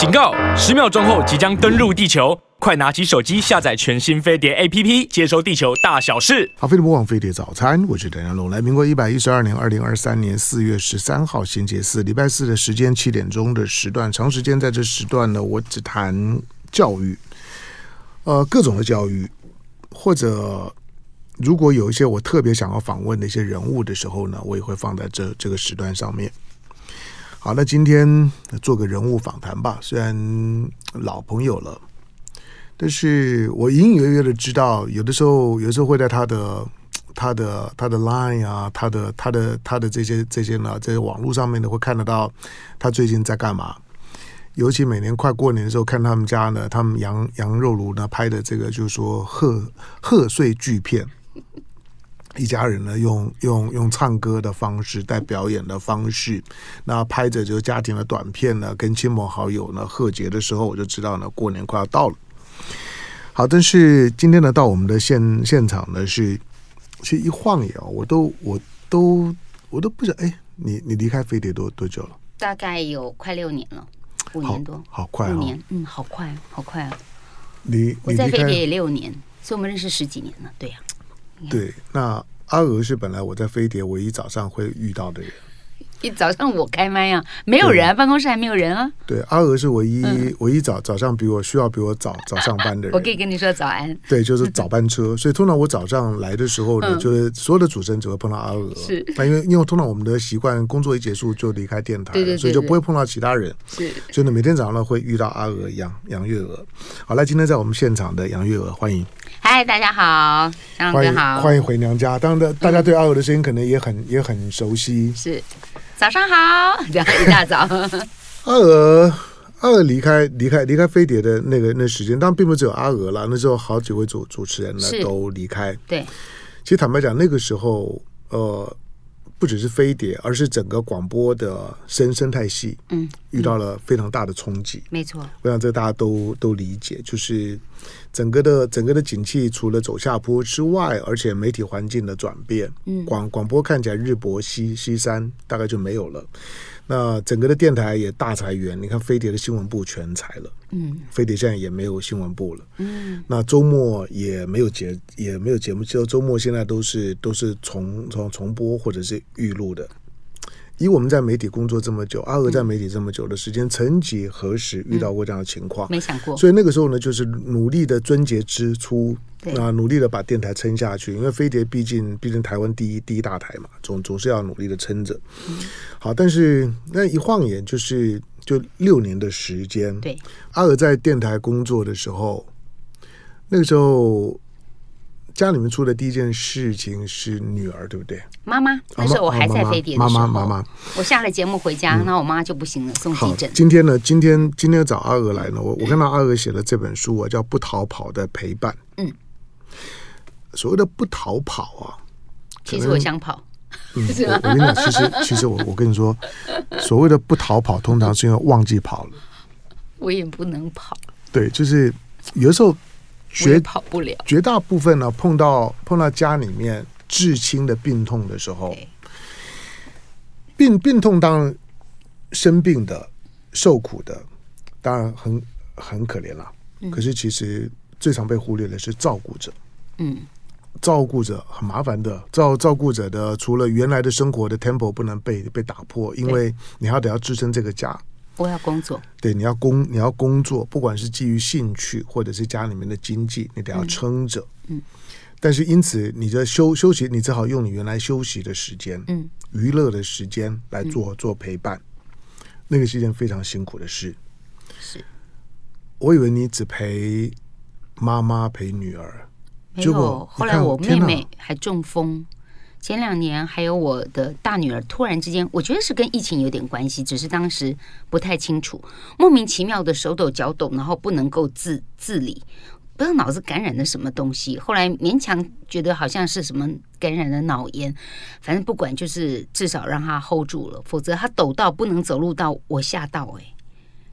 警告！十秒钟后即将登陆地球，快拿起手机下载全新飞碟 APP，接收地球大小事。好，飞碟播网飞碟早餐，我是邓家龙。来，民国一百一十二年二零二三年四月十三号星期四，礼拜四的时间七点钟的时段，长时间在这时段呢，我只谈教育，呃，各种的教育，或者如果有一些我特别想要访问的一些人物的时候呢，我也会放在这这个时段上面。好，那今天做个人物访谈吧。虽然老朋友了，但是我隐隐约约的知道，有的时候，有时候会在他的、他的、他的 Line 啊，他的、他的、他的这些、这些呢，在网络上面呢，会看得到他最近在干嘛。尤其每年快过年的时候，看他们家呢，他们羊羊肉炉呢拍的这个，就是说贺贺岁巨片。一家人呢，用用用唱歌的方式，带表演的方式，那拍着就是家庭的短片呢，跟亲朋好友呢贺节的时候，我就知道呢，过年快要到了。好，但是今天呢，到我们的现现场呢，是其实一晃眼，我都我都我都不知道，哎，你你离开飞碟多多久了？大概有快六年了，五年多，好，好快五年，嗯，好快，好快啊！你我在飞碟也六年，所以我们认识十几年了，对呀，啊。对，那阿娥是本来我在飞碟唯一早上会遇到的人。一早上我开麦啊，没有人啊，办公室还没有人啊。对，阿娥是唯一、嗯、唯一早早上比我需要比我早早上班的人。我可以跟你说早安。对，就是早班车，所以通常我早上来的时候呢，嗯、就是所有的主持人只会碰到阿娥。是。那因为因为通常我们的习惯，工作一结束就离开电台，对对所以就不会碰到其他人。是。所以呢，每天早上呢会遇到阿娥杨杨月娥。好，来，今天在我们现场的杨月娥，欢迎。嗨，大家好，张哥好，欢迎回娘家。当然的，大家对阿娥的声音可能也很也很熟悉。是。早上好，这样一大早。阿娥，阿娥离开离开离开飞碟的那个那时间，当然并不只有阿娥了，那时候好几位主主持人呢都离开。对，其实坦白讲，那个时候呃，不只是飞碟，而是整个广播的生生态系，嗯，遇到了非常大的冲击。没错，我想这大家都都理解，就是。整个的整个的景气除了走下坡之外，而且媒体环境的转变，嗯，广广播看起来日薄西西山，大概就没有了。那整个的电台也大裁员，你看飞碟的新闻部全裁了，嗯，飞碟现在也没有新闻部了，嗯，那周末也没有节也没有节目，就周末现在都是都是重重重播或者是预录的。以我们在媒体工作这么久，阿娥在媒体这么久的时间，曾几何时遇到过这样的情况？没想过。所以那个时候呢，就是努力的撙节支出，啊，努力的把电台撑下去。因为飞碟毕竟毕竟台湾第一第一大台嘛，总总是要努力的撑着。好，但是那一晃眼就是就六年的时间。对，阿娥在电台工作的时候，那个时候。家里面出的第一件事情是女儿，对不对？妈妈，那时候我还在飞碟的时候，妈妈妈妈，我下了节目回家，那、嗯、我妈就不行了，送急诊。今天呢，今天今天找阿娥来呢，我我看到阿娥写的这本书啊，叫《不逃跑的陪伴》。嗯，所谓的不逃跑啊，其实我想跑。嗯，我我跟你讲，其实其实我我跟你说，所谓的不逃跑，通常是因为忘记跑了。我也不能跑。对，就是有的时候。绝跑不了，绝大部分呢，碰到碰到家里面至亲的病痛的时候，病病痛当然生病的、受苦的，当然很很可怜了。嗯。可是其实最常被忽略的是照顾者。嗯，照顾者很麻烦的，照照顾者的除了原来的生活的 tempo 不能被被打破，因为你还得要支撑这个家。我要工作，对，你要工，你要工作，不管是基于兴趣或者是家里面的经济，你得要撑着。嗯，嗯，但是因此，你的休休息，你只好用你原来休息的时间，嗯，娱乐的时间来做做陪伴，那个是一件非常辛苦的事。是，我以为你只陪妈妈陪女儿，结果后来我妹妹还中风。前两年还有我的大女儿，突然之间，我觉得是跟疫情有点关系，只是当时不太清楚，莫名其妙的手抖脚抖，然后不能够自自理，不知道脑子感染了什么东西。后来勉强觉得好像是什么感染了脑炎，反正不管，就是至少让她 hold 住了，否则她抖到不能走路到我吓到哎、欸，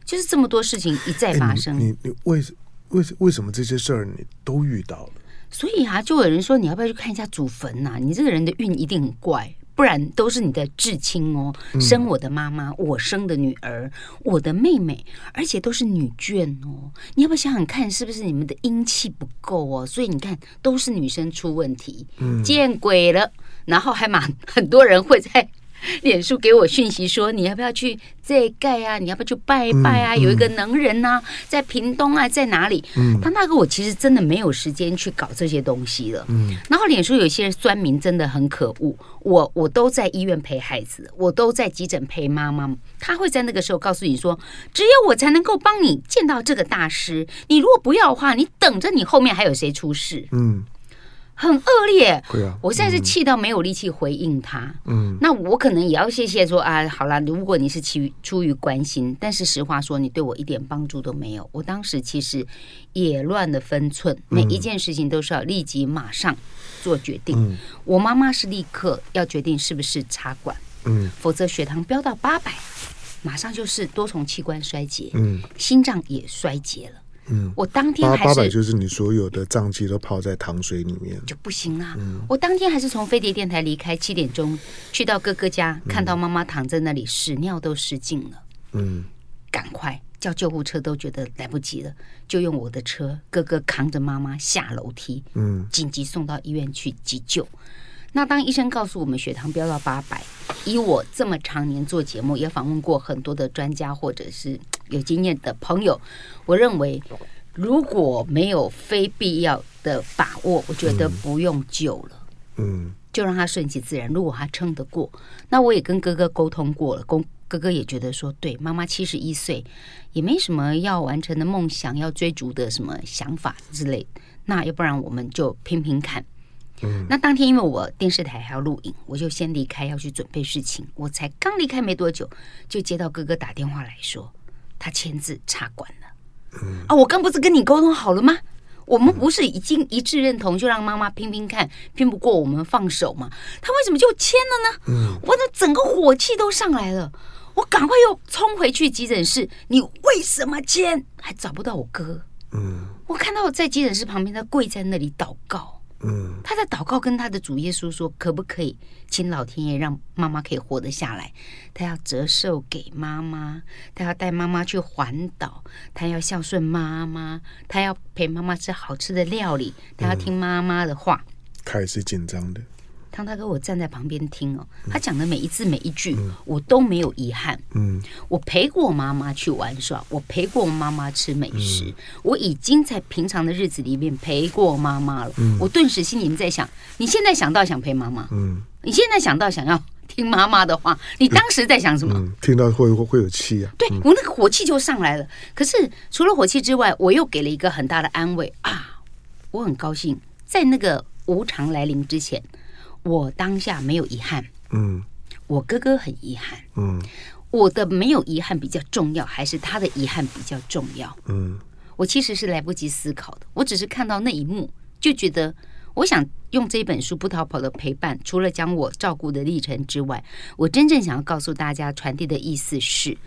就是这么多事情一再发生。你你为什为什为什么这些事儿你都遇到了？所以啊，就有人说，你要不要去看一下祖坟呐？你这个人的运一定很怪，不然都是你的至亲哦，生我的妈妈，我生的女儿，我的妹妹，而且都是女眷哦。你要不要想想看，是不是你们的阴气不够哦？所以你看，都是女生出问题，见鬼了。然后还蛮很多人会在。脸书给我讯息说，你要不要去这盖啊？你要不要去拜一拜啊？嗯嗯、有一个能人呐、啊，在屏东啊，在哪里？嗯，他那个我其实真的没有时间去搞这些东西了。嗯，然后脸书有些酸民真的很可恶，我我都在医院陪孩子，我都在急诊陪妈妈，他会在那个时候告诉你说，只有我才能够帮你见到这个大师，你如果不要的话，你等着，你后面还有谁出事？嗯。很恶劣，对啊、我现在是气到没有力气回应他。嗯，那我可能也要谢谢说啊，好啦，如果你是出于出于关心，但是实话说，你对我一点帮助都没有。我当时其实也乱了分寸，每一件事情都是要立即马上做决定。嗯、我妈妈是立刻要决定是不是插管，嗯，否则血糖飙到八百，马上就是多重器官衰竭，嗯，心脏也衰竭了。嗯，我当天还是八百，就是你所有的脏器都泡在糖水里面就不行啊。嗯，我当天还是从飞碟电台离开，七点钟去到哥哥家，看到妈妈躺在那里，屎尿都失禁了。嗯，赶快叫救护车都觉得来不及了，就用我的车，哥哥扛着妈妈下楼梯，嗯，紧急送到医院去急救。那当医生告诉我们血糖飙到八百，以我这么常年做节目，也访问过很多的专家或者是有经验的朋友，我认为如果没有非必要的把握，我觉得不用救了。嗯，就让他顺其自然。如果他撑得过，那我也跟哥哥沟通过了，公哥哥也觉得说，对，妈妈七十一岁，也没什么要完成的梦想，要追逐的什么想法之类。那要不然我们就拼拼看。嗯，那当天因为我电视台还要录影，我就先离开要去准备事情。我才刚离开没多久，就接到哥哥打电话来说，他签字插管了。嗯啊，我刚不是跟你沟通好了吗？我们不是已经一致认同，就让妈妈拼拼看，拼不过我们放手吗？他为什么就签了呢？嗯，我的整个火气都上来了，我赶快又冲回去急诊室。你为什么签？还找不到我哥。嗯，我看到我在急诊室旁边，他跪在那里祷告。嗯，他在祷告，跟他的主耶稣说：“可不可以请老天爷让妈妈可以活得下来？他要折寿给妈妈，他要带妈妈去环岛，他要孝顺妈妈，他要陪妈妈吃好吃的料理，他要听妈妈的话。”他也是紧张的。汤大哥，我站在旁边听哦，他讲的每一字每一句，我都没有遗憾。嗯，我陪过妈妈去玩耍，我陪过妈妈吃美食，我已经在平常的日子里面陪过妈妈了。我顿时心里面在想，你现在想到想陪妈妈，嗯，你现在想到想要听妈妈的话，你当时在想什么？听到会会会有气啊？对，我那个火气就上来了。可是除了火气之外，我又给了一个很大的安慰啊！我很高兴，在那个无常来临之前。我当下没有遗憾，嗯，我哥哥很遗憾，嗯，我的没有遗憾比较重要，还是他的遗憾比较重要？嗯，我其实是来不及思考的，我只是看到那一幕就觉得，我想用这本书《不逃跑的陪伴》，除了讲我照顾的历程之外，我真正想要告诉大家传递的意思是：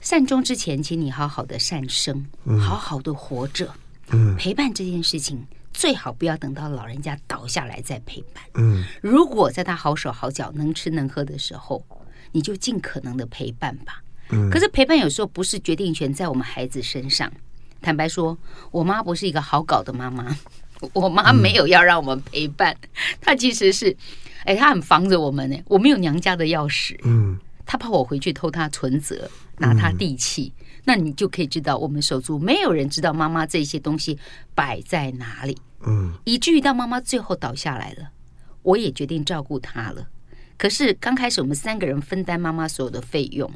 善终之前，请你好好的善生，好好的活着，嗯，陪伴这件事情。最好不要等到老人家倒下来再陪伴。嗯，如果在他好手好脚、能吃能喝的时候，你就尽可能的陪伴吧。嗯，可是陪伴有时候不是决定权在我们孩子身上。坦白说，我妈不是一个好搞的妈妈。我妈没有要让我们陪伴，嗯、她其实是，哎，她很防着我们呢。我没有娘家的钥匙。嗯，她怕我回去偷她存折，拿她地契。嗯那你就可以知道，我们手足没有人知道妈妈这些东西摆在哪里，嗯，以至于到妈妈最后倒下来了，我也决定照顾她了。可是刚开始我们三个人分担妈妈所有的费用，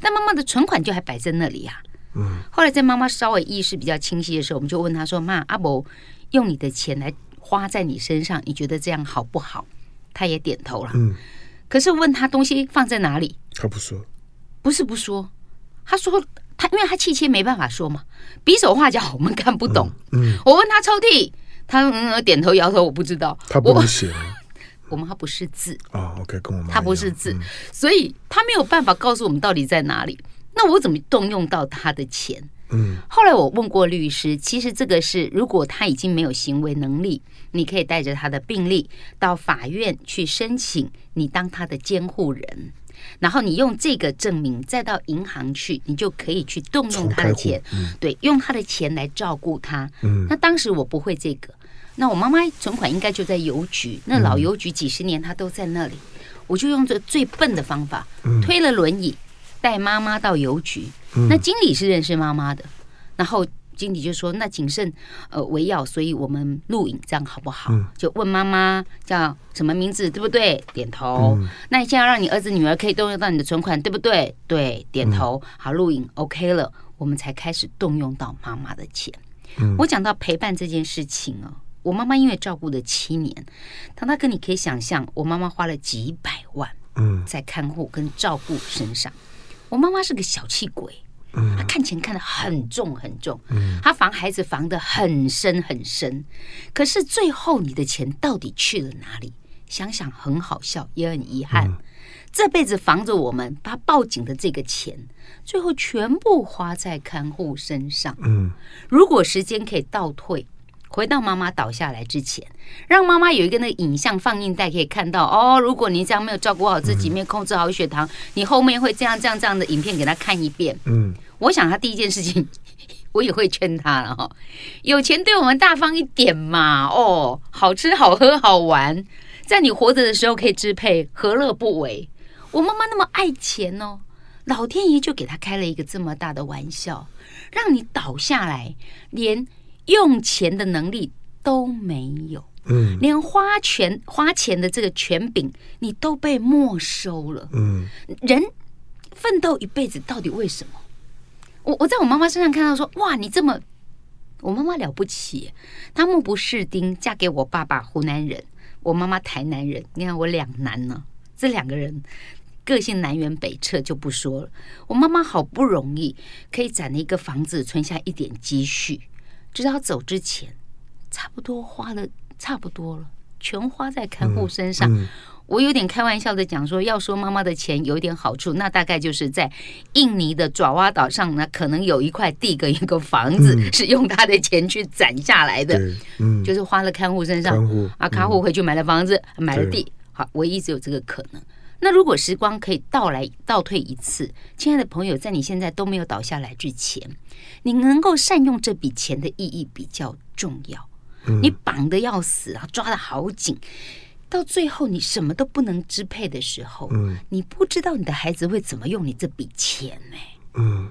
但妈妈的存款就还摆在那里呀，嗯。后来在妈妈稍微意识比较清晰的时候，我们就问她说：“妈，阿伯用你的钱来花在你身上，你觉得这样好不好？”她也点头了，嗯。可是问她东西放在哪里，她不说，不是不说，她说。他因为他气切没办法说嘛，比手画脚我们看不懂。嗯，嗯我问他抽屉，他嗯点头摇头，我不知道。他不会写。我们他不识字啊、哦。OK，跟我妈。他不识字，所以他没有办法告诉我们到底在哪里。那我怎么动用到他的钱？嗯，后来我问过律师，其实这个是如果他已经没有行为能力，你可以带着他的病历到法院去申请，你当他的监护人，然后你用这个证明再到银行去，你就可以去动用他的钱，嗯、对，用他的钱来照顾他。嗯，那当时我不会这个，那我妈妈存款应该就在邮局，那老邮局几十年她都在那里，我就用这最笨的方法，推了轮椅带妈妈到邮局。那经理是认识妈妈的，然后经理就说：“那谨慎呃为要，所以我们录影这样好不好？”就问妈妈叫什么名字，对不对？点头。那你现在让你儿子女儿可以动用到你的存款，对不对？对，点头。好，录影 OK 了，我们才开始动用到妈妈的钱。我讲到陪伴这件事情啊，我妈妈因为照顾了七年，唐大哥，你可以想象，我妈妈花了几百万在看护跟照顾身上。我妈妈是个小气鬼，她看钱看得很重很重，她防孩子防得很深很深。可是最后你的钱到底去了哪里？想想很好笑，也很遗憾。这辈子防着我们，把报警的这个钱，最后全部花在看护身上。如果时间可以倒退。回到妈妈倒下来之前，让妈妈有一个那个影像放映带可以看到哦。如果你这样没有照顾好自己，没有控制好血糖，你后面会这样这样这样的影片给他看一遍。嗯，我想他第一件事情，我也会劝他了哈。有钱对我们大方一点嘛，哦，好吃好喝好玩，在你活着的时候可以支配，何乐不为？我妈妈那么爱钱哦，老天爷就给他开了一个这么大的玩笑，让你倒下来，连。用钱的能力都没有，嗯，连花钱花钱的这个权柄你都被没收了，嗯，人奋斗一辈子到底为什么？我我在我妈妈身上看到说，哇，你这么，我妈妈了不起，她目不识丁，嫁给我爸爸湖南人，我妈妈台南人，你看我两难呢，这两个人个性南辕北辙就不说了。我妈妈好不容易可以攒了一个房子，存下一点积蓄。直到走之前，差不多花了差不多了，全花在看护身上。嗯嗯、我有点开玩笑的讲说，要说妈妈的钱有一点好处，那大概就是在印尼的爪哇岛上呢，可能有一块地跟一个房子是用他的钱去攒下来的。嗯，就是花了看护身上，啊，看护回去买了房子，嗯、买了地，好，我一直有这个可能。那如果时光可以倒来倒退一次，亲爱的朋友，在你现在都没有倒下来之前，你能够善用这笔钱的意义比较重要。你绑的要死啊，抓的好紧，到最后你什么都不能支配的时候，你不知道你的孩子会怎么用你这笔钱呢？嗯，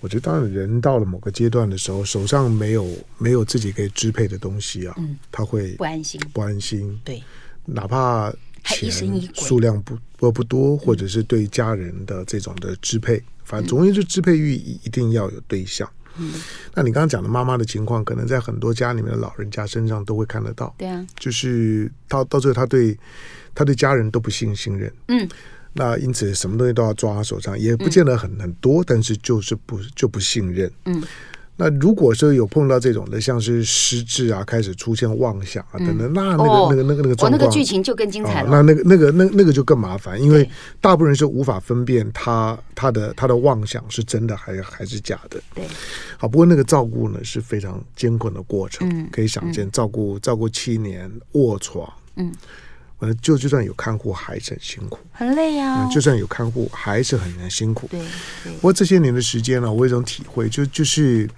我觉得当人到了某个阶段的时候，手上没有没有自己可以支配的东西啊，他会不安心，不安心。对，哪怕。钱数量不不不多，或者是对家人的这种的支配，反正总而言之就支配欲一定要有对象。嗯，那你刚刚讲的妈妈的情况，可能在很多家里面的老人家身上都会看得到。对啊，就是到到最后，他对他对家人都不信信任。嗯，那因此什么东西都要抓他手上，也不见得很很多，但是就是不就不信任。嗯。那如果说有碰到这种的，像是失智啊，开始出现妄想啊等等，那那个那个那个那个状况，那个剧情就更精彩了。那那个那个那那个就更麻烦，因为大部分人是无法分辨他他的他的妄想是真的还还是假的。对，好，不过那个照顾呢是非常艰困的过程，可以想见，照顾照顾七年卧床，嗯，完了就就算有看护还是很辛苦，很累啊。就算有看护还是很很辛苦。对，不过这些年的时间呢，我有一种体会，就就是。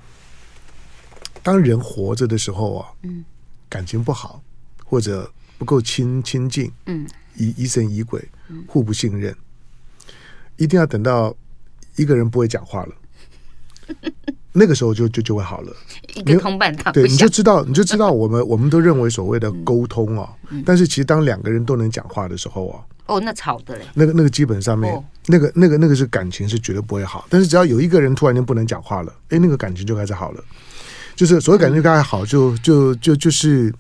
当人活着的时候啊，嗯，感情不好，或者不够亲亲近，嗯，疑疑神疑鬼，互不信任，一定要等到一个人不会讲话了，那个时候就就就会好了。一个同伴他对，你就知道，你就知道，我们我们都认为所谓的沟通啊，但是其实当两个人都能讲话的时候啊，哦，那吵的嘞，那个那个基本上面，那个那个那个是感情是绝对不会好，但是只要有一个人突然间不能讲话了，哎，那个感情就开始好了。就是所谓感觉刚才好，就就就就是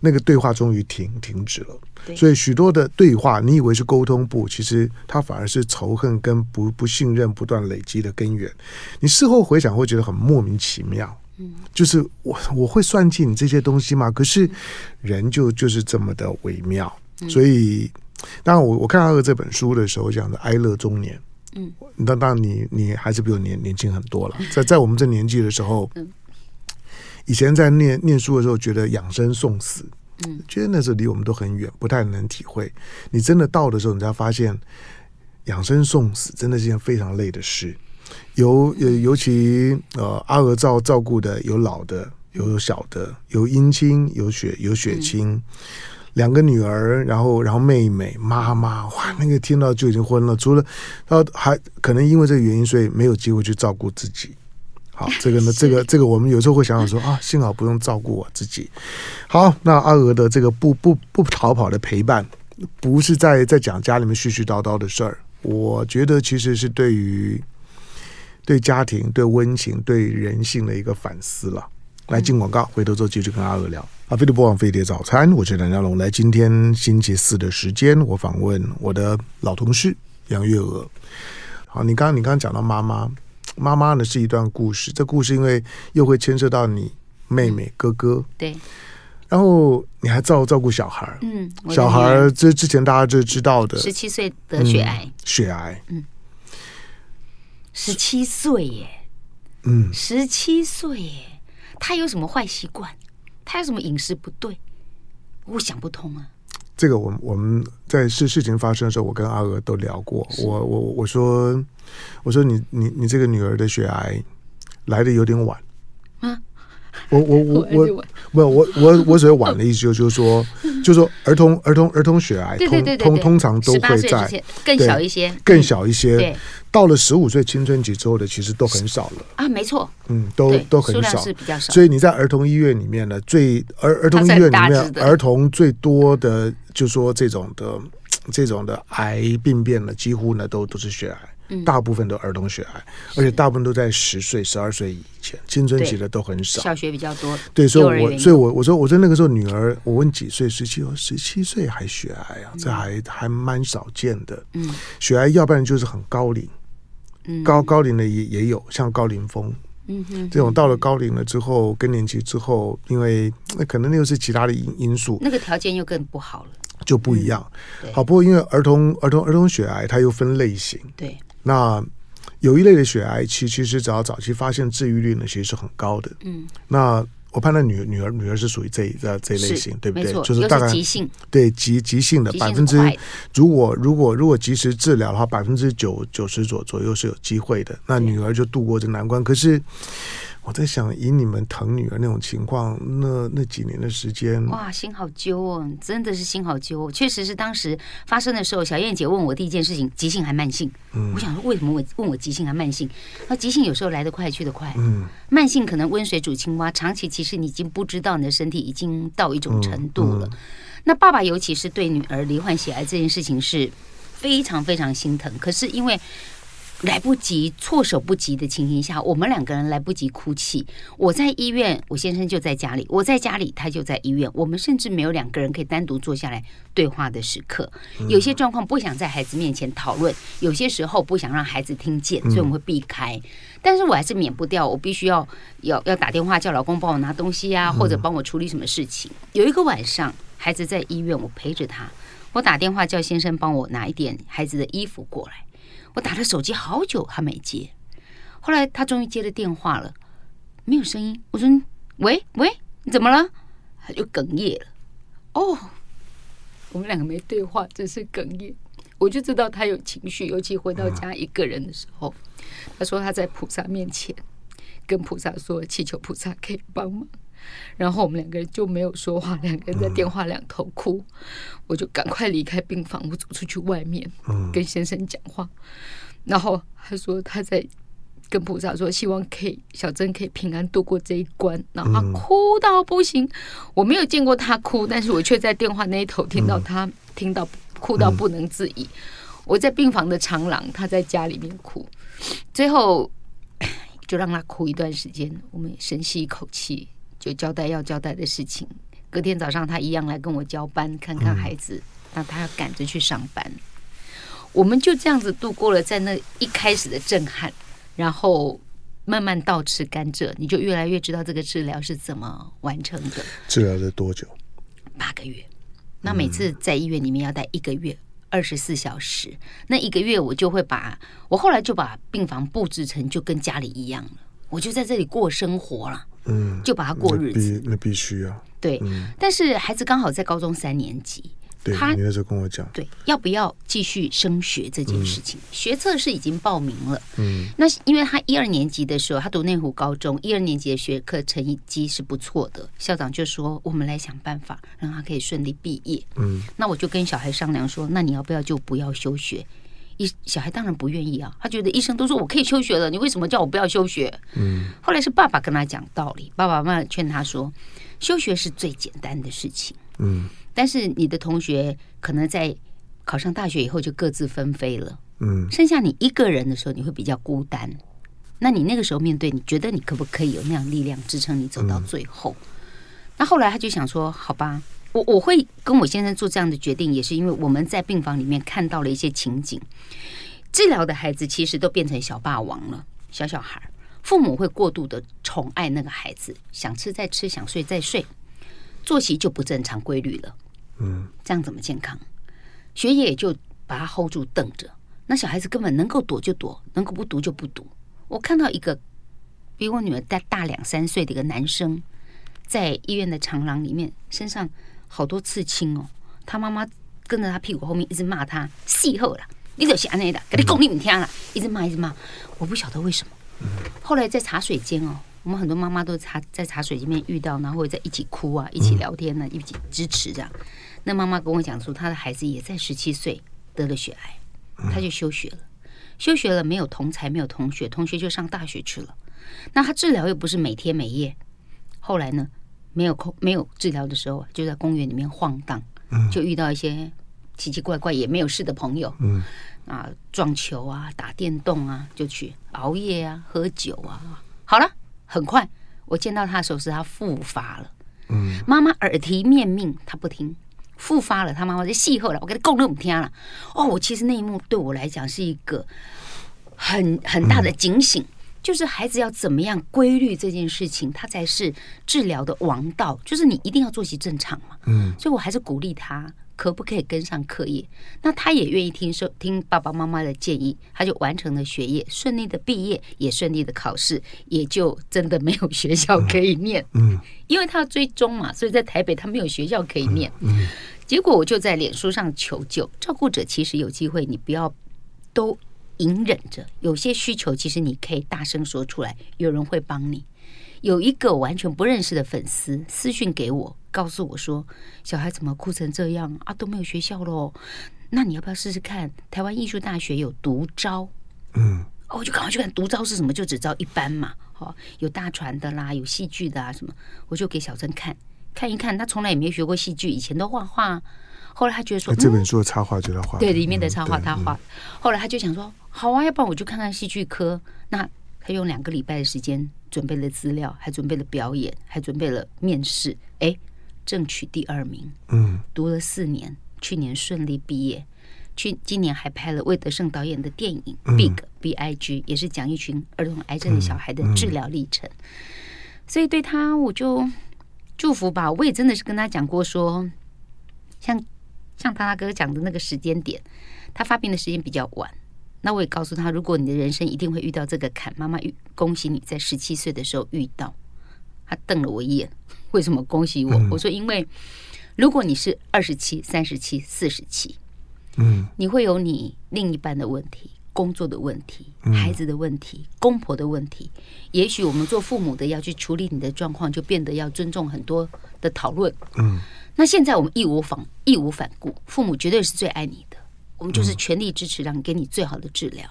那个对话终于停停止了。所以许多的对话，你以为是沟通不，其实它反而是仇恨跟不不信任不断累积的根源。你事后回想会觉得很莫名其妙。就是我我会算计你这些东西嘛？可是人就就是这么的微妙。所以当然我我看到这本书的时候讲的哀乐中年。嗯，那当然你你还是比我年年轻很多了。在在我们这年纪的时候，嗯，以前在念念书的时候，觉得养生送死，嗯，觉得那时候离我们都很远，不太能体会。你真的到的时候，你才发现养生送死真的是件非常累的事。尤尤尤其呃，阿娥照照顾的有老的，有小的，有姻亲，有血有血亲。嗯两个女儿，然后然后妹妹妈妈，哇，那个听到就已经昏了。除了，然后还可能因为这个原因，所以没有机会去照顾自己。好，这个呢，这个这个我们有时候会想想说啊，幸好不用照顾我自己。好，那阿娥的这个不不不逃跑的陪伴，不是在在讲家里面絮絮叨叨的事儿。我觉得其实是对于对家庭、对温情、对人性的一个反思了。来进广告，回头之后继续跟阿娥聊。阿飞的播放飞碟早餐，我是梁家龙。来，今天星期四的时间，我访问我的老同事杨月娥。好，你刚刚你刚刚讲到妈妈，妈妈呢是一段故事，这故事因为又会牵涉到你妹妹、哥哥，对，然后你还照照顾小孩，嗯，小孩这之前大家就知道的，十七岁得血癌，嗯、血癌，嗯，十七岁耶，嗯，十七岁耶，他有什么坏习惯？他有什么饮食不对？我想不通啊！这个我我们在事事情发生的时候，我跟阿娥都聊过。我我我说我说你你你这个女儿的血癌来的有点晚啊！我我我 我不我我我所谓晚的意思就是说 就是说儿童儿童儿童血癌通通通常都会在更小一些更小一些对。到了十五岁青春期之后的，其实都很少了啊，没错，嗯，都都很少，是比较少。所以你在儿童医院里面呢，最儿儿童医院里面儿童最多的，就说这种的这种的癌病变呢，几乎呢都都是血癌。大部分都儿童血癌，而且大部分都在十岁、十二岁以前，青春期的都很少。小学比较多。对，所以我，所以我我说，我说那个时候女儿，我问几岁？十七，十七岁还血癌啊？这还还蛮少见的。嗯，血癌要不然就是很高龄，嗯，高高龄的也也有，像高龄风，嗯哼，这种到了高龄了之后，更年期之后，因为那可能那又是其他的因因素，那个条件又更不好了，就不一样。好，不过因为儿童儿童儿童血癌，它又分类型，对。那有一类的血癌，其其实只要早期发现，治愈率呢其实是很高的。嗯，那我判断女女儿女儿是属于这这这类型，对不对？就是大概急性，对急急性的百分之，如果如果如果及时治疗的话，百分之九九十左左右是有机会的。那女儿就度过这难关。可是。我在想，以你们疼女儿那种情况，那那几年的时间，哇，心好揪哦，真的是心好揪哦。确实是当时发生的时候，小燕姐问我第一件事情，急性还慢性？嗯，我想说为什么我问我急性还慢性？那急性有时候来得快去得快，嗯，慢性可能温水煮青蛙，长期其实你已经不知道你的身体已经到一种程度了。嗯嗯、那爸爸尤其是对女儿罹患血癌这件事情是非常非常心疼，可是因为。来不及，措手不及的情形下，我们两个人来不及哭泣。我在医院，我先生就在家里；我在家里，他就在医院。我们甚至没有两个人可以单独坐下来对话的时刻。有些状况不想在孩子面前讨论，有些时候不想让孩子听见，所以我们会避开。但是我还是免不掉，我必须要要要打电话叫老公帮我拿东西啊，或者帮我处理什么事情。有一个晚上，孩子在医院，我陪着他，我打电话叫先生帮我拿一点孩子的衣服过来。我打了手机好久，他没接。后来他终于接了电话了，没有声音。我说：“喂喂，你怎么了？”他就哽咽了。哦，我们两个没对话，只是哽咽。我就知道他有情绪，尤其回到家一个人的时候。他说他在菩萨面前跟菩萨说，祈求菩萨可以帮忙。然后我们两个人就没有说话，两个人在电话两头哭。我就赶快离开病房，我走出去外面，跟先生讲话。然后他说他在跟菩萨说，希望可以小珍可以平安度过这一关。然后他哭到不行，我没有见过他哭，但是我却在电话那一头听到他听到哭到不能自已。我在病房的长廊，他在家里面哭。最后 就让他哭一段时间，我们深吸一口气。就交代要交代的事情，隔天早上他一样来跟我交班，看看孩子，那他要赶着去上班。我们就这样子度过了在那一开始的震撼，然后慢慢倒吃甘蔗，你就越来越知道这个治疗是怎么完成的。治疗了多久？八个月。那每次在医院里面要待一个月，二十四小时。那一个月我就会把我后来就把病房布置成就跟家里一样了，我就在这里过生活了。嗯，就把它过日子，那必，那必须啊。对，嗯、但是孩子刚好在高中三年级。对，他你那时候跟我讲，对，要不要继续升学这件事情，嗯、学测是已经报名了。嗯，那因为他一二年级的时候，他读内湖高中，一二年级的学科成绩是不错的，校长就说我们来想办法让他可以顺利毕业。嗯，那我就跟小孩商量说，那你要不要就不要休学？一小孩当然不愿意啊，他觉得医生都说我可以休学了，你为什么叫我不要休学？嗯，后来是爸爸跟他讲道理，爸爸妈妈劝他说，休学是最简单的事情。嗯。但是你的同学可能在考上大学以后就各自纷飞了，嗯，剩下你一个人的时候，你会比较孤单。那你那个时候面对，你觉得你可不可以有那样力量支撑你走到最后？嗯、那后来他就想说，好吧，我我会跟我先生做这样的决定，也是因为我们在病房里面看到了一些情景。治疗的孩子其实都变成小霸王了，小小孩，父母会过度的宠爱那个孩子，想吃再吃，想睡再睡，作息就不正常规律了。嗯，这样怎么健康？学业也就把他 hold 住，等着。那小孩子根本能够躲就躲，能够不读就不读。我看到一个比我女儿大大两三岁的一个男生，在医院的长廊里面，身上好多刺青哦。他妈妈跟着他屁股后面一直骂他，细后了，你就是安内的，给你讲你唔听了，一直骂一直骂。我不晓得为什么。后来在茶水间哦。我们很多妈妈都茶在茶水里面遇到，然后在一起哭啊，一起聊天呢、啊，一起支持这样。那妈妈跟我讲说，她的孩子也在十七岁得了血癌，她就休学了，休学了没有同才，没有同学，同学就上大学去了。那她治疗又不是每天每夜，后来呢，没有空没有治疗的时候，就在公园里面晃荡，就遇到一些奇奇怪怪也没有事的朋友，嗯啊，撞球啊，打电动啊，就去熬夜啊，喝酒啊，好了。很快，我见到他的时候是他复发了。嗯，妈妈耳提面命，他不听，复发了。他妈妈就戏后了，我给他讲那么天了。哦，我其实那一幕对我来讲是一个很很大的警醒，嗯、就是孩子要怎么样规律这件事情，他才是治疗的王道。就是你一定要作息正常嘛。嗯，所以我还是鼓励他。可不可以跟上课业？那他也愿意听说听爸爸妈妈的建议，他就完成了学业，顺利的毕业，也顺利的考试，也就真的没有学校可以念。嗯，因为他要追踪嘛，所以在台北他没有学校可以念。嗯，结果我就在脸书上求救，照顾者其实有机会，你不要都隐忍着，有些需求其实你可以大声说出来，有人会帮你。有一个完全不认识的粉丝私讯给我，告诉我说：“小孩怎么哭成这样啊？都没有学校喽，那你要不要试试看？台湾艺术大学有独招，嗯，我就赶快去看独招是什么，就只招一班嘛，好，有大传的啦，有戏剧的啊什么，我就给小珍看看一看，他从来也没学过戏剧，以前都画画，后来他觉得说、嗯、这本书的插画就他画，对，里面的插画他画，嗯、后来他就想说，好啊，要不然我就看看戏剧科，那他用两个礼拜的时间。”准备了资料，还准备了表演，还准备了面试。哎，争取第二名。嗯，读了四年，去年顺利毕业。去今年还拍了魏德胜导演的电影《Big B I G》，也是讲一群儿童癌症的小孩的治疗历程。所以对他，我就祝福吧。我也真的是跟他讲过说，说像像他大哥讲的那个时间点，他发病的时间比较晚。那我也告诉他，如果你的人生一定会遇到这个坎，妈妈遇恭喜你在十七岁的时候遇到。他瞪了我一眼，为什么恭喜我？我说因为如果你是二十七、三十七、四十七，嗯，你会有你另一半的问题、工作的问题、孩子的问题、公婆的问题。也许我们做父母的要去处理你的状况，就变得要尊重很多的讨论。嗯，那现在我们义无反义无反顾，父母绝对是最爱你的。我们就是全力支持，让你给你最好的治疗。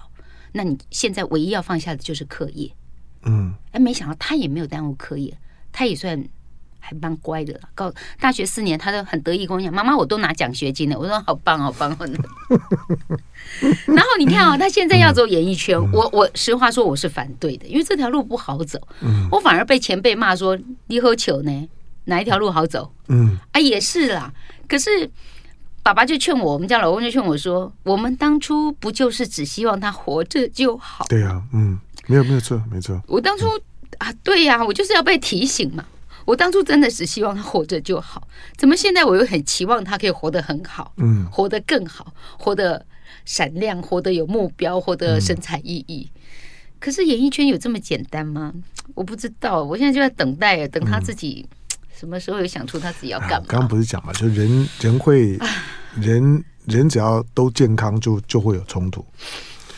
那你现在唯一要放下的就是课业。嗯，哎，没想到他也没有耽误课业，他也算还蛮乖的了。高大学四年，他都很得意跟我讲：“妈妈，我都拿奖学金了。”我说：“好棒，好棒！” 然后你看啊，他现在要走演艺圈，我我实话说我是反对的，因为这条路不好走。我反而被前辈骂说：“你喝酒呢？哪一条路好走？”嗯，啊，也是啦。可是。爸爸就劝我，我们家老公就劝我说：“我们当初不就是只希望他活着就好？”对呀、啊，嗯，没有没有错，没错。我当初、嗯、啊，对呀、啊，我就是要被提醒嘛。我当初真的是希望他活着就好，怎么现在我又很期望他可以活得很好，嗯，活得更好，活得闪亮，活得有目标，活得神采奕奕。嗯、可是演艺圈有这么简单吗？我不知道，我现在就在等待，等他自己什么时候有想出他自己要干嘛。刚刚不是讲嘛，就人人会人人只要都健康就，就就会有冲突。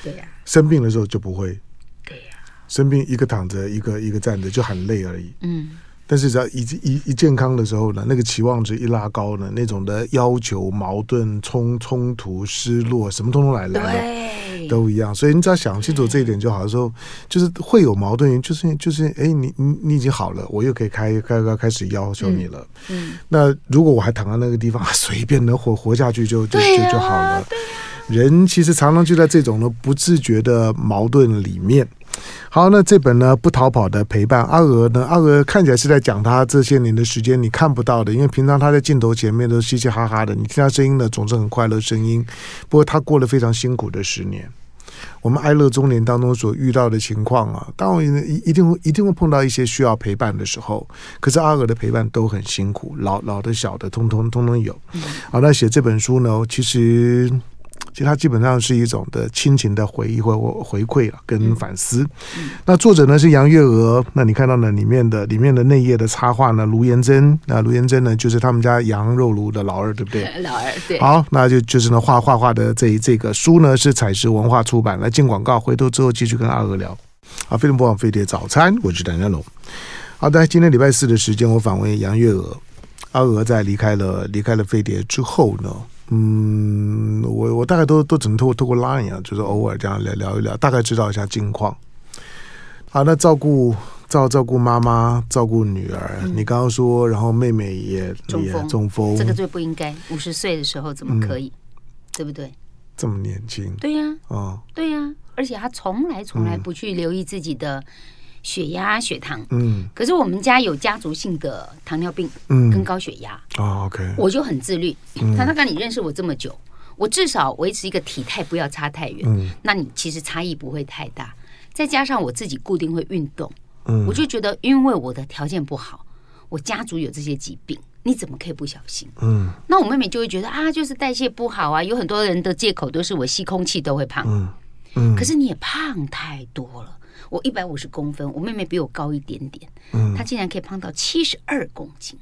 对呀、啊，生病的时候就不会。对呀、啊，生病一个躺着，一个一个站着，就很累而已。嗯。但是只要一一一健康的时候呢，那个期望值一拉高呢，那种的要求、矛盾、冲冲突、失落，什么通通来了，对，都一样。所以你只要想清楚这一点就好。说就是会有矛盾，就是就是，哎，你你你已经好了，我又可以开开开开始要求你了。嗯，那如果我还躺在那个地方，随便能活活下去就就就就好了。人其实常常就在这种呢不自觉的矛盾里面。好，那这本呢不逃跑的陪伴，阿娥呢，阿娥看起来是在讲他这些年的时间你看不到的，因为平常他在镜头前面都嘻嘻哈哈的，你听他声音呢总是很快乐声音。不过他过了非常辛苦的十年，我们哀乐中年当中所遇到的情况啊，当然一定会一定会碰到一些需要陪伴的时候，可是阿娥的陪伴都很辛苦，老老的小的通通通通有。好，那写这本书呢，其实。其实它基本上是一种的亲情的回忆或回馈了，跟反思。嗯、那作者呢是杨月娥，那你看到呢里面的里面的内页的插画呢，卢延珍，那卢延珍呢就是他们家羊肉炉的老二，对不对？老二对。好，那就就是呢画画画的这这个书呢是采石文化出版。来进广告，回头之后继续跟阿娥聊。好，飞碟播放飞碟早餐，我是谭家龙。好的，今天礼拜四的时间，我访问杨月娥。阿娥在离开了离开了飞碟之后呢？嗯，我我大概都都只能透过透过 Line 啊，就是偶尔这样聊聊一聊，大概知道一下近况。好，那照顾照照顾妈妈，照顾女儿。嗯、你刚刚说，然后妹妹也中风也中风，这个最不应该。五十岁的时候怎么可以？嗯、对不对？这么年轻。对呀、啊。哦。对呀、啊，而且他从来从来不去留意自己的。血压、血糖，嗯，可是我们家有家族性的糖尿病，嗯，跟高血压，哦，OK，我就很自律。他他跟你认识我这么久，我至少维持一个体态不要差太远，嗯，那你其实差异不会太大。再加上我自己固定会运动，嗯，我就觉得因为我的条件不好，我家族有这些疾病，你怎么可以不小心？嗯，那我妹妹就会觉得啊，就是代谢不好啊，有很多人的借口都是我吸空气都会胖，嗯。嗯，可是你也胖太多了。我一百五十公分，我妹妹比我高一点点，嗯，她竟然可以胖到七十二公斤，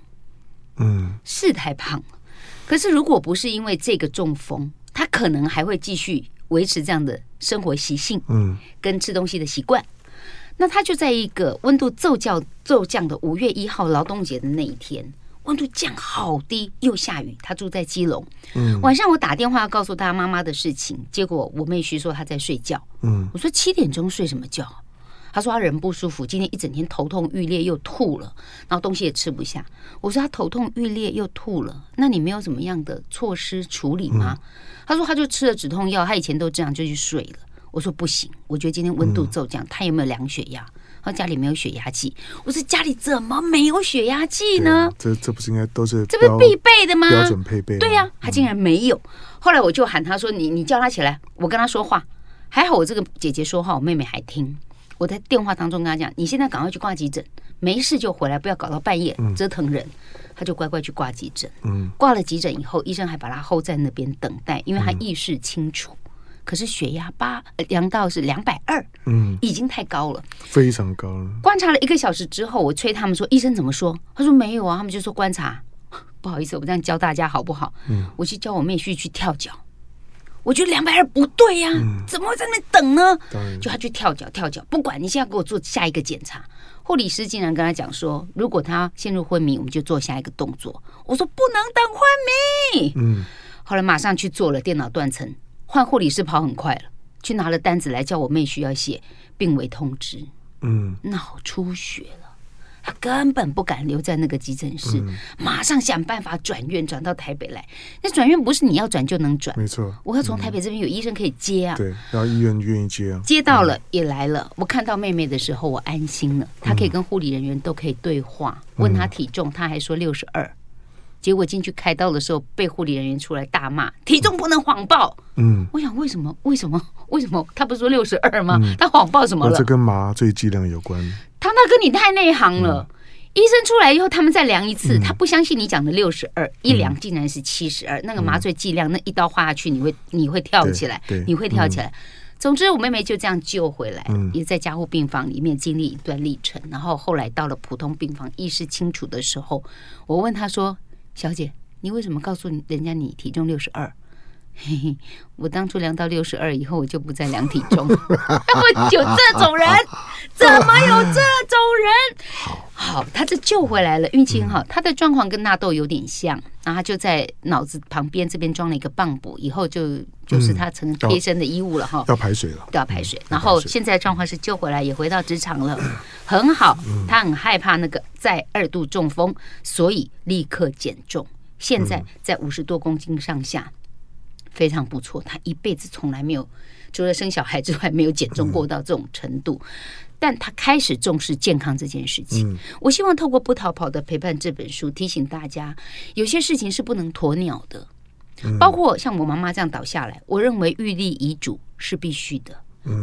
嗯，是太胖了。可是如果不是因为这个中风，她可能还会继续维持这样的生活习性，嗯，跟吃东西的习惯。那她就在一个温度骤降骤降的五月一号劳动节的那一天，温度降好低，又下雨。她住在基隆，嗯，晚上我打电话要告诉她妈妈的事情，结果我妹婿说她在睡觉，嗯，我说七点钟睡什么觉？他说他人不舒服，今天一整天头痛欲裂又吐了，然后东西也吃不下。我说他头痛欲裂又吐了，那你没有什么样的措施处理吗？嗯、他说他就吃了止痛药，他以前都这样就去睡了。我说不行，我觉得今天温度骤降，嗯、他有没有量血压？他说家里没有血压计。我说家里怎么没有血压计呢？这这不是应该都是这不是必备的吗？标准配备。对呀、啊，他竟然没有。嗯、后来我就喊他说：“你你叫他起来，我跟他说话。”还好我这个姐姐说话，我妹妹还听。我在电话当中跟他讲：“你现在赶快去挂急诊，没事就回来，不要搞到半夜折腾人。嗯”他就乖乖去挂急诊。嗯，挂了急诊以后，医生还把他 hold 在那边等待，因为他意识清楚，嗯、可是血压八量到是两百二，嗯，已经太高了，非常高了。观察了一个小时之后，我催他们说：“医生怎么说？”他说：“没有啊。”他们就说：“观察。”不好意思，我这样教大家好不好？嗯，我去教我妹婿去跳脚。我觉得两百二不对呀、啊，嗯、怎么会在那等呢？然就他去跳脚，跳脚，不管你现在给我做下一个检查。护理师竟然跟他讲说，如果他陷入昏迷，我们就做下一个动作。我说不能等昏迷。嗯，后来马上去做了电脑断层，换护理师跑很快了，去拿了单子来叫我妹需要写病危通知。嗯，脑出血了。他根本不敢留在那个急诊室，嗯、马上想办法转院，转到台北来。那转院不是你要转就能转，没错。我要从台北这边有医生可以接啊，对，然后医院愿意接啊。接到了，也来了。嗯、我看到妹妹的时候，我安心了。她可以跟护理人员都可以对话，嗯、问她体重，她还说六十二。结果进去开刀的时候，被护理人员出来大骂：体重不能谎报。嗯，我想为什么？为什么？为什么？他不是说六十二吗？他谎报什么了？这跟麻醉剂量有关。他那跟你太内行了，医生出来以后，他们再量一次，他不相信你讲的六十二，一量竟然是七十二。那个麻醉剂量，那一刀划下去，你会你会跳起来，你会跳起来。总之，我妹妹就这样救回来，也在加护病房里面经历一段历程。然后后来到了普通病房，意识清楚的时候，我问她说：“小姐，你为什么告诉人家你体重六十二？”嘿嘿，我当初量到六十二以后，我就不再量体重。有这种人？怎么有这种人？好，好，他这救回来了，运气很好。他的状况跟纳豆有点像，然后他就在脑子旁边这边装了一个棒补，以后就就是他成贴身的衣物了哈。要排水了，要排水。然后现在状况是救回来，也回到职场了，很好。他很害怕那个再二度中风，所以立刻减重，现在在五十多公斤上下。非常不错，他一辈子从来没有除了生小孩之外没有减重过到这种程度，嗯、但他开始重视健康这件事情。嗯、我希望透过不逃跑的陪伴这本书提醒大家，有些事情是不能鸵鸟的，嗯、包括像我妈妈这样倒下来，我认为预立遗嘱是必须的。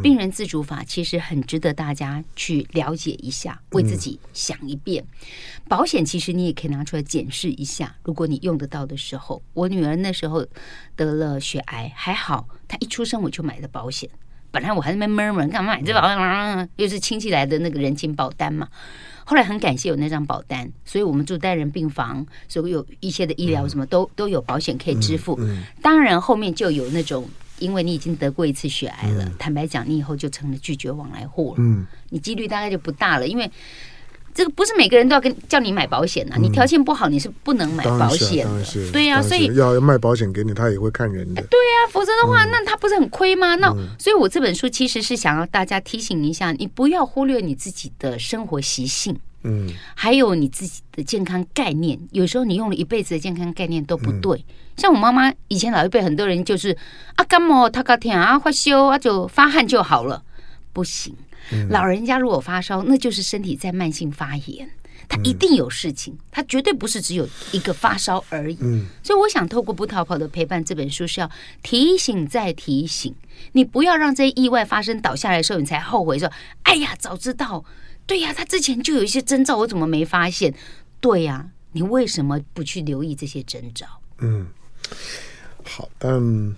病人自主法其实很值得大家去了解一下，为自己想一遍。保险其实你也可以拿出来检视一下，如果你用得到的时候。我女儿那时候得了血癌，还好她一出生我就买了保险。本来我还在那边闷闷，干嘛买这保险？又是亲戚来的那个人情保单嘛。后来很感谢有那张保单，所以我们住单人病房，所以有一些的医疗什么都都有保险可以支付。当然后面就有那种。因为你已经得过一次血癌了，坦白讲，你以后就成了拒绝往来户了。嗯，你几率大概就不大了，因为这个不是每个人都要跟叫你买保险呐。你条件不好，你是不能买保险的。对呀，所以要卖保险给你，他也会看人的。对呀，否则的话，那他不是很亏吗？那所以，我这本书其实是想要大家提醒一下，你不要忽略你自己的生活习性。嗯，还有你自己的健康概念，有时候你用了一辈子的健康概念都不对。像我妈妈以前老一辈很多人就是啊感冒、他个天啊发烧啊就发汗就好了，不行。老人家如果发烧，那就是身体在慢性发炎，他一定有事情，他绝对不是只有一个发烧而已。所以我想透过不逃跑的陪伴这本书是要提醒再提醒，你不要让这些意外发生倒下来的时候你才后悔说，哎呀早知道。对呀，他之前就有一些征兆，我怎么没发现？对呀，你为什么不去留意这些征兆？嗯，好，但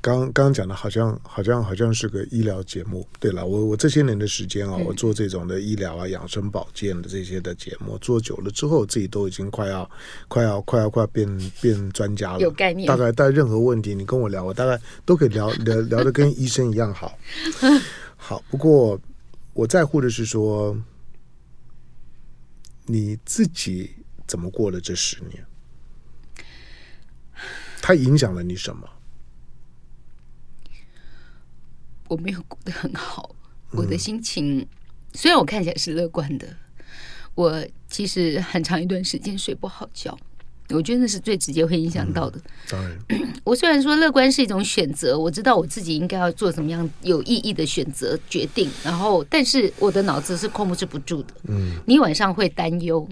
刚刚讲的好像好像好像是个医疗节目。对了，我我这些年的时间啊，我做这种的医疗啊、养生保健的这些的节目，做久了之后，自己都已经快要快要快要快要变变专家了，有概念。大概带任何问题，你跟我聊，我大概都可以聊聊聊的跟医生一样好。好，不过。我在乎的是说，你自己怎么过了这十年？它影响了你什么？我没有过得很好，我的心情、嗯、虽然我看起来是乐观的，我其实很长一段时间睡不好觉。我觉得那是最直接会影响到的。当然，我虽然说乐观是一种选择，我知道我自己应该要做什么样有意义的选择决定，然后，但是我的脑子是控制不住的。嗯，你晚上会担忧，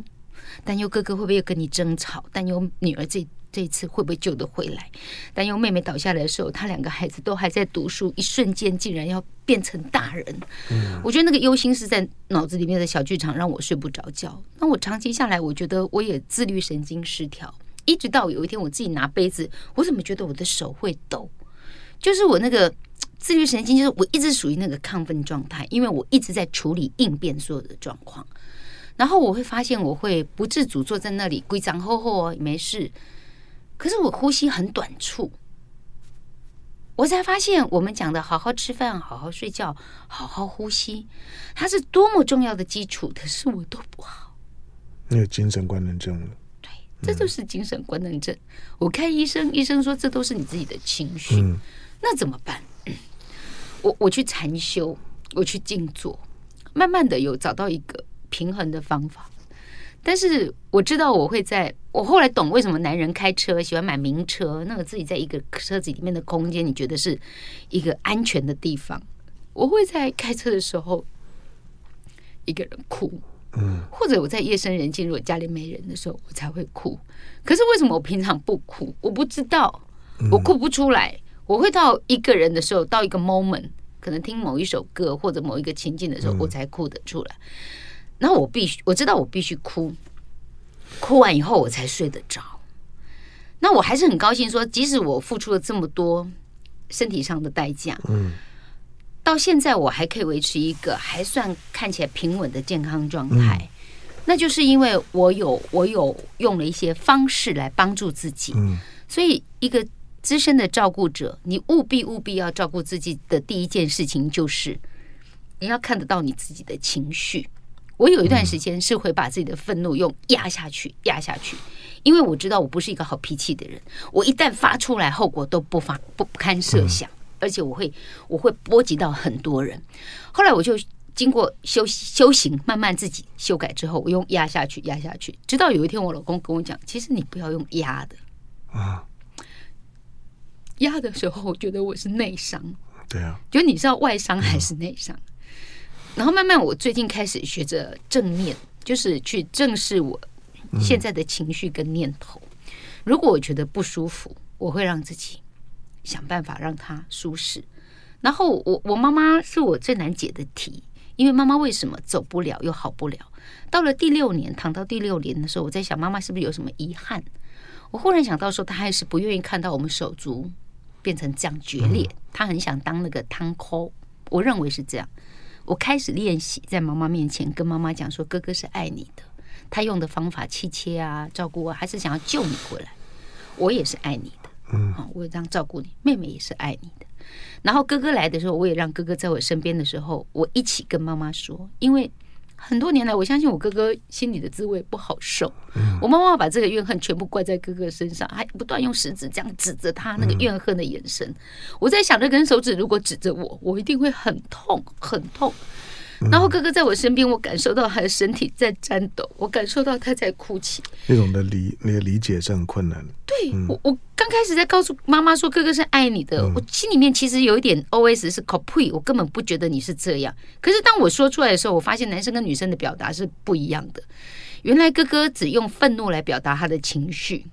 担忧哥哥会不会又跟你争吵，担忧女儿这。这一次会不会救得回来？但因为妹妹倒下来的时候，她两个孩子都还在读书，一瞬间竟然要变成大人。嗯，我觉得那个忧心是在脑子里面的小剧场，让我睡不着觉。那我长期下来，我觉得我也自律神经失调，一直到有一天我自己拿杯子，我怎么觉得我的手会抖？就是我那个自律神经，就是我一直属于那个亢奋状态，因为我一直在处理应变所有的状况。然后我会发现，我会不自主坐在那里，规章厚厚哦，没事。可是我呼吸很短促，我才发现我们讲的好好吃饭、好好睡觉、好好呼吸，它是多么重要的基础。可是我都不好，你有精神官能症了。对，这就是精神官能症。嗯、我看医生，医生说这都是你自己的情绪。嗯、那怎么办？我我去禅修，我去静坐，慢慢的有找到一个平衡的方法。但是我知道我会在，我后来懂为什么男人开车喜欢买名车，那个自己在一个车子里面的空间，你觉得是一个安全的地方。我会在开车的时候一个人哭，嗯，或者我在夜深人静，如果家里没人的时候，我才会哭。可是为什么我平常不哭？我不知道，我哭不出来。我会到一个人的时候，到一个 moment，可能听某一首歌或者某一个情境的时候，我才哭得出来。然后我必须我知道我必须哭，哭完以后我才睡得着。那我还是很高兴说，说即使我付出了这么多身体上的代价，嗯，到现在我还可以维持一个还算看起来平稳的健康状态，嗯、那就是因为我有我有用了一些方式来帮助自己，嗯，所以一个资深的照顾者，你务必务必要照顾自己的第一件事情就是你要看得到你自己的情绪。我有一段时间是会把自己的愤怒用压下去，压下去。因为我知道我不是一个好脾气的人，我一旦发出来，后果都不发不堪设想，而且我会我会波及到很多人。后来我就经过修修行，慢慢自己修改之后，我用压下去，压下去，直到有一天我老公跟我讲，其实你不要用压的啊，压的时候我觉得我是内伤，对啊，就你知道外伤还是内伤。然后慢慢我最近开始学着正念，就是去正视我。现在的情绪跟念头，如果我觉得不舒服，我会让自己想办法让它舒适。然后我我妈妈是我最难解的题，因为妈妈为什么走不了又好不了？到了第六年，躺到第六年的时候，我在想妈妈是不是有什么遗憾？我忽然想到说，她还是不愿意看到我们手足变成这样决裂，她很想当那个汤扣。我认为是这样。我开始练习在妈妈面前跟妈妈讲说，哥哥是爱你的。他用的方法，气切啊，照顾我，还是想要救你回来。我也是爱你的，嗯，我也这样照顾你。妹妹也是爱你的。然后哥哥来的时候，我也让哥哥在我身边的时候，我一起跟妈妈说，因为很多年来，我相信我哥哥心里的滋味不好受。我妈妈把这个怨恨全部怪在哥哥身上，还不断用食指这样指着他那个怨恨的眼神。我在想，这根手指如果指着我，我一定会很痛，很痛。然后哥哥在我身边，我感受到他的身体在颤抖，我感受到他在哭泣。那种的理，那个理解是很困难的。对，我我刚开始在告诉妈妈说哥哥是爱你的，我心里面其实有一点 OS 是 copy，我根本不觉得你是这样。可是当我说出来的时候，我发现男生跟女生的表达是不一样的。原来哥哥只用愤怒来表达他的情绪。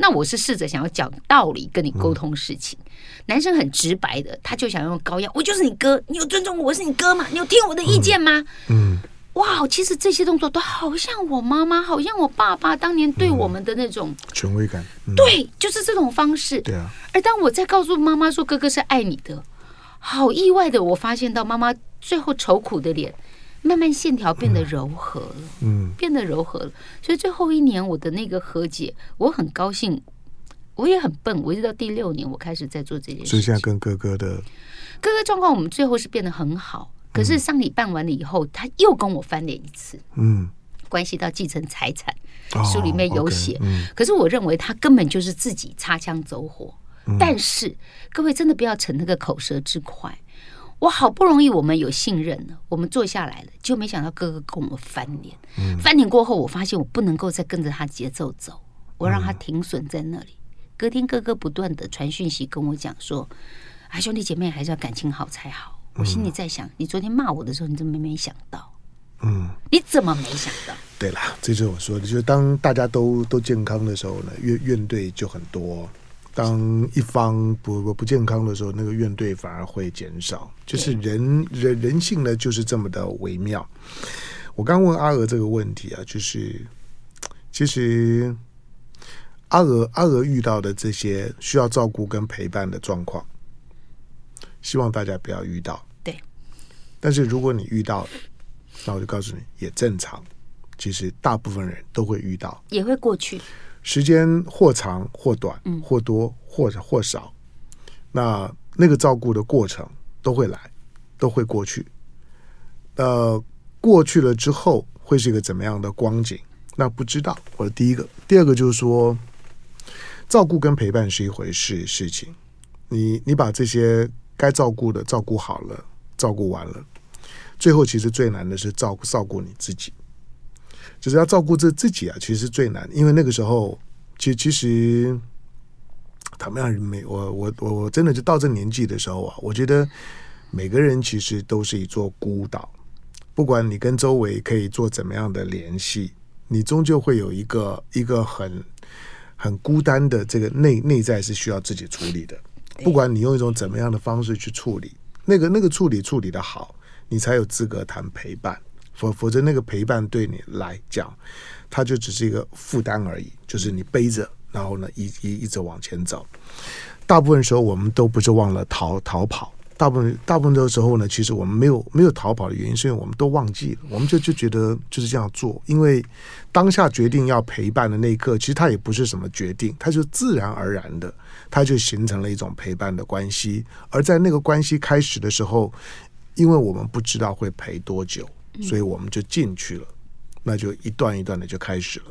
那我是试着想要讲道理跟你沟通事情，嗯、男生很直白的，他就想用高压，我就是你哥，你有尊重我，我是你哥吗？你有听我的意见吗？嗯，嗯哇，其实这些动作都好像我妈妈，好像我爸爸当年对我们的那种权威感，嗯、对，就是这种方式。对啊。而当我在告诉妈妈说哥哥是爱你的，好意外的，我发现到妈妈最后愁苦的脸。慢慢线条变得柔和了，嗯，变得柔和了。所以最后一年我的那个和解，我很高兴。我也很笨，我一直到第六年我开始在做这件事。所以现在跟哥哥的哥哥状况，我们最后是变得很好。可是丧礼办完了以后，他又跟我翻脸一次，嗯，关系到继承财产，书里面有写。可是我认为他根本就是自己擦枪走火。但是各位真的不要逞那个口舌之快。我好不容易，我们有信任了，我们坐下来了，就没想到哥哥跟我们翻脸。嗯、翻脸过后，我发现我不能够再跟着他节奏走，我让他停损在那里。嗯、隔天哥哥不断的传讯息跟我讲说：“啊，兄弟姐妹还是要感情好才好。”我心里在想：嗯、你昨天骂我的时候，你怎么没想到？嗯，你怎么没想到？对啦，这就是我说的，就是当大家都都健康的时候呢，怨怨对就很多。当一方不不不健康的时候，那个怨怼反而会减少。就是人人人性呢，就是这么的微妙。我刚问阿娥这个问题啊，就是其实阿娥阿娥遇到的这些需要照顾跟陪伴的状况，希望大家不要遇到。对。但是如果你遇到了，那我就告诉你，也正常。其实大部分人都会遇到，也会过去。时间或长或短，或多或或少，那那个照顾的过程都会来，都会过去。呃，过去了之后会是一个怎么样的光景？那不知道。我的第一个，第二个就是说，照顾跟陪伴是一回事事情。你你把这些该照顾的照顾好了，照顾完了，最后其实最难的是照顾照顾你自己。就是要照顾自自己啊，其实最难，因为那个时候，其其实，他们让每我我我我真的就到这年纪的时候啊，我觉得每个人其实都是一座孤岛，不管你跟周围可以做怎么样的联系，你终究会有一个一个很很孤单的这个内内在是需要自己处理的，不管你用一种怎么样的方式去处理，那个那个处理处理的好，你才有资格谈陪伴。否否则那个陪伴对你来讲，它就只是一个负担而已，就是你背着，然后呢一一一直往前走。大部分时候我们都不是忘了逃逃跑。大部分大部分的时候呢，其实我们没有没有逃跑的原因，是因为我们都忘记了，我们就就觉得就是这样做。因为当下决定要陪伴的那一刻，其实它也不是什么决定，它就自然而然的，它就形成了一种陪伴的关系。而在那个关系开始的时候，因为我们不知道会陪多久，所以我们就进去了，那就一段一段的就开始了。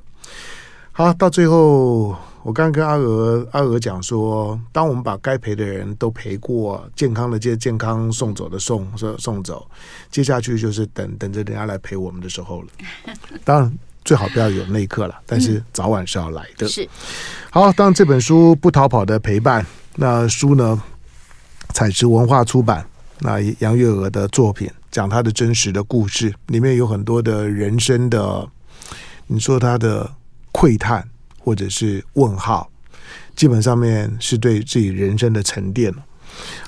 好，到最后，我刚刚跟阿娥阿娥讲说，当我们把该陪的人都陪过，健康的接健康送走的送送送走，接下去就是等等着人家来陪我们的时候了。当然，最好不要有那一刻了，但是早晚是要来的。是。好，当这本书《不逃跑的陪伴》，那书呢，采石文化出版，那杨月娥的作品，讲她的真实的故事，里面有很多的人生的，你说她的。喟叹或者是问号，基本上面是对自己人生的沉淀。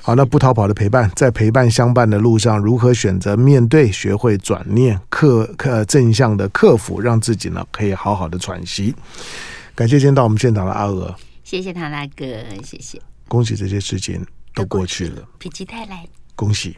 好，那不逃跑的陪伴，在陪伴相伴的路上，如何选择面对，学会转念，克克正向的克服，让自己呢可以好好的喘息。感谢今天到我们现场的阿娥，谢谢唐大哥，谢谢。恭喜这些事情都过去了，否极泰来，恭喜。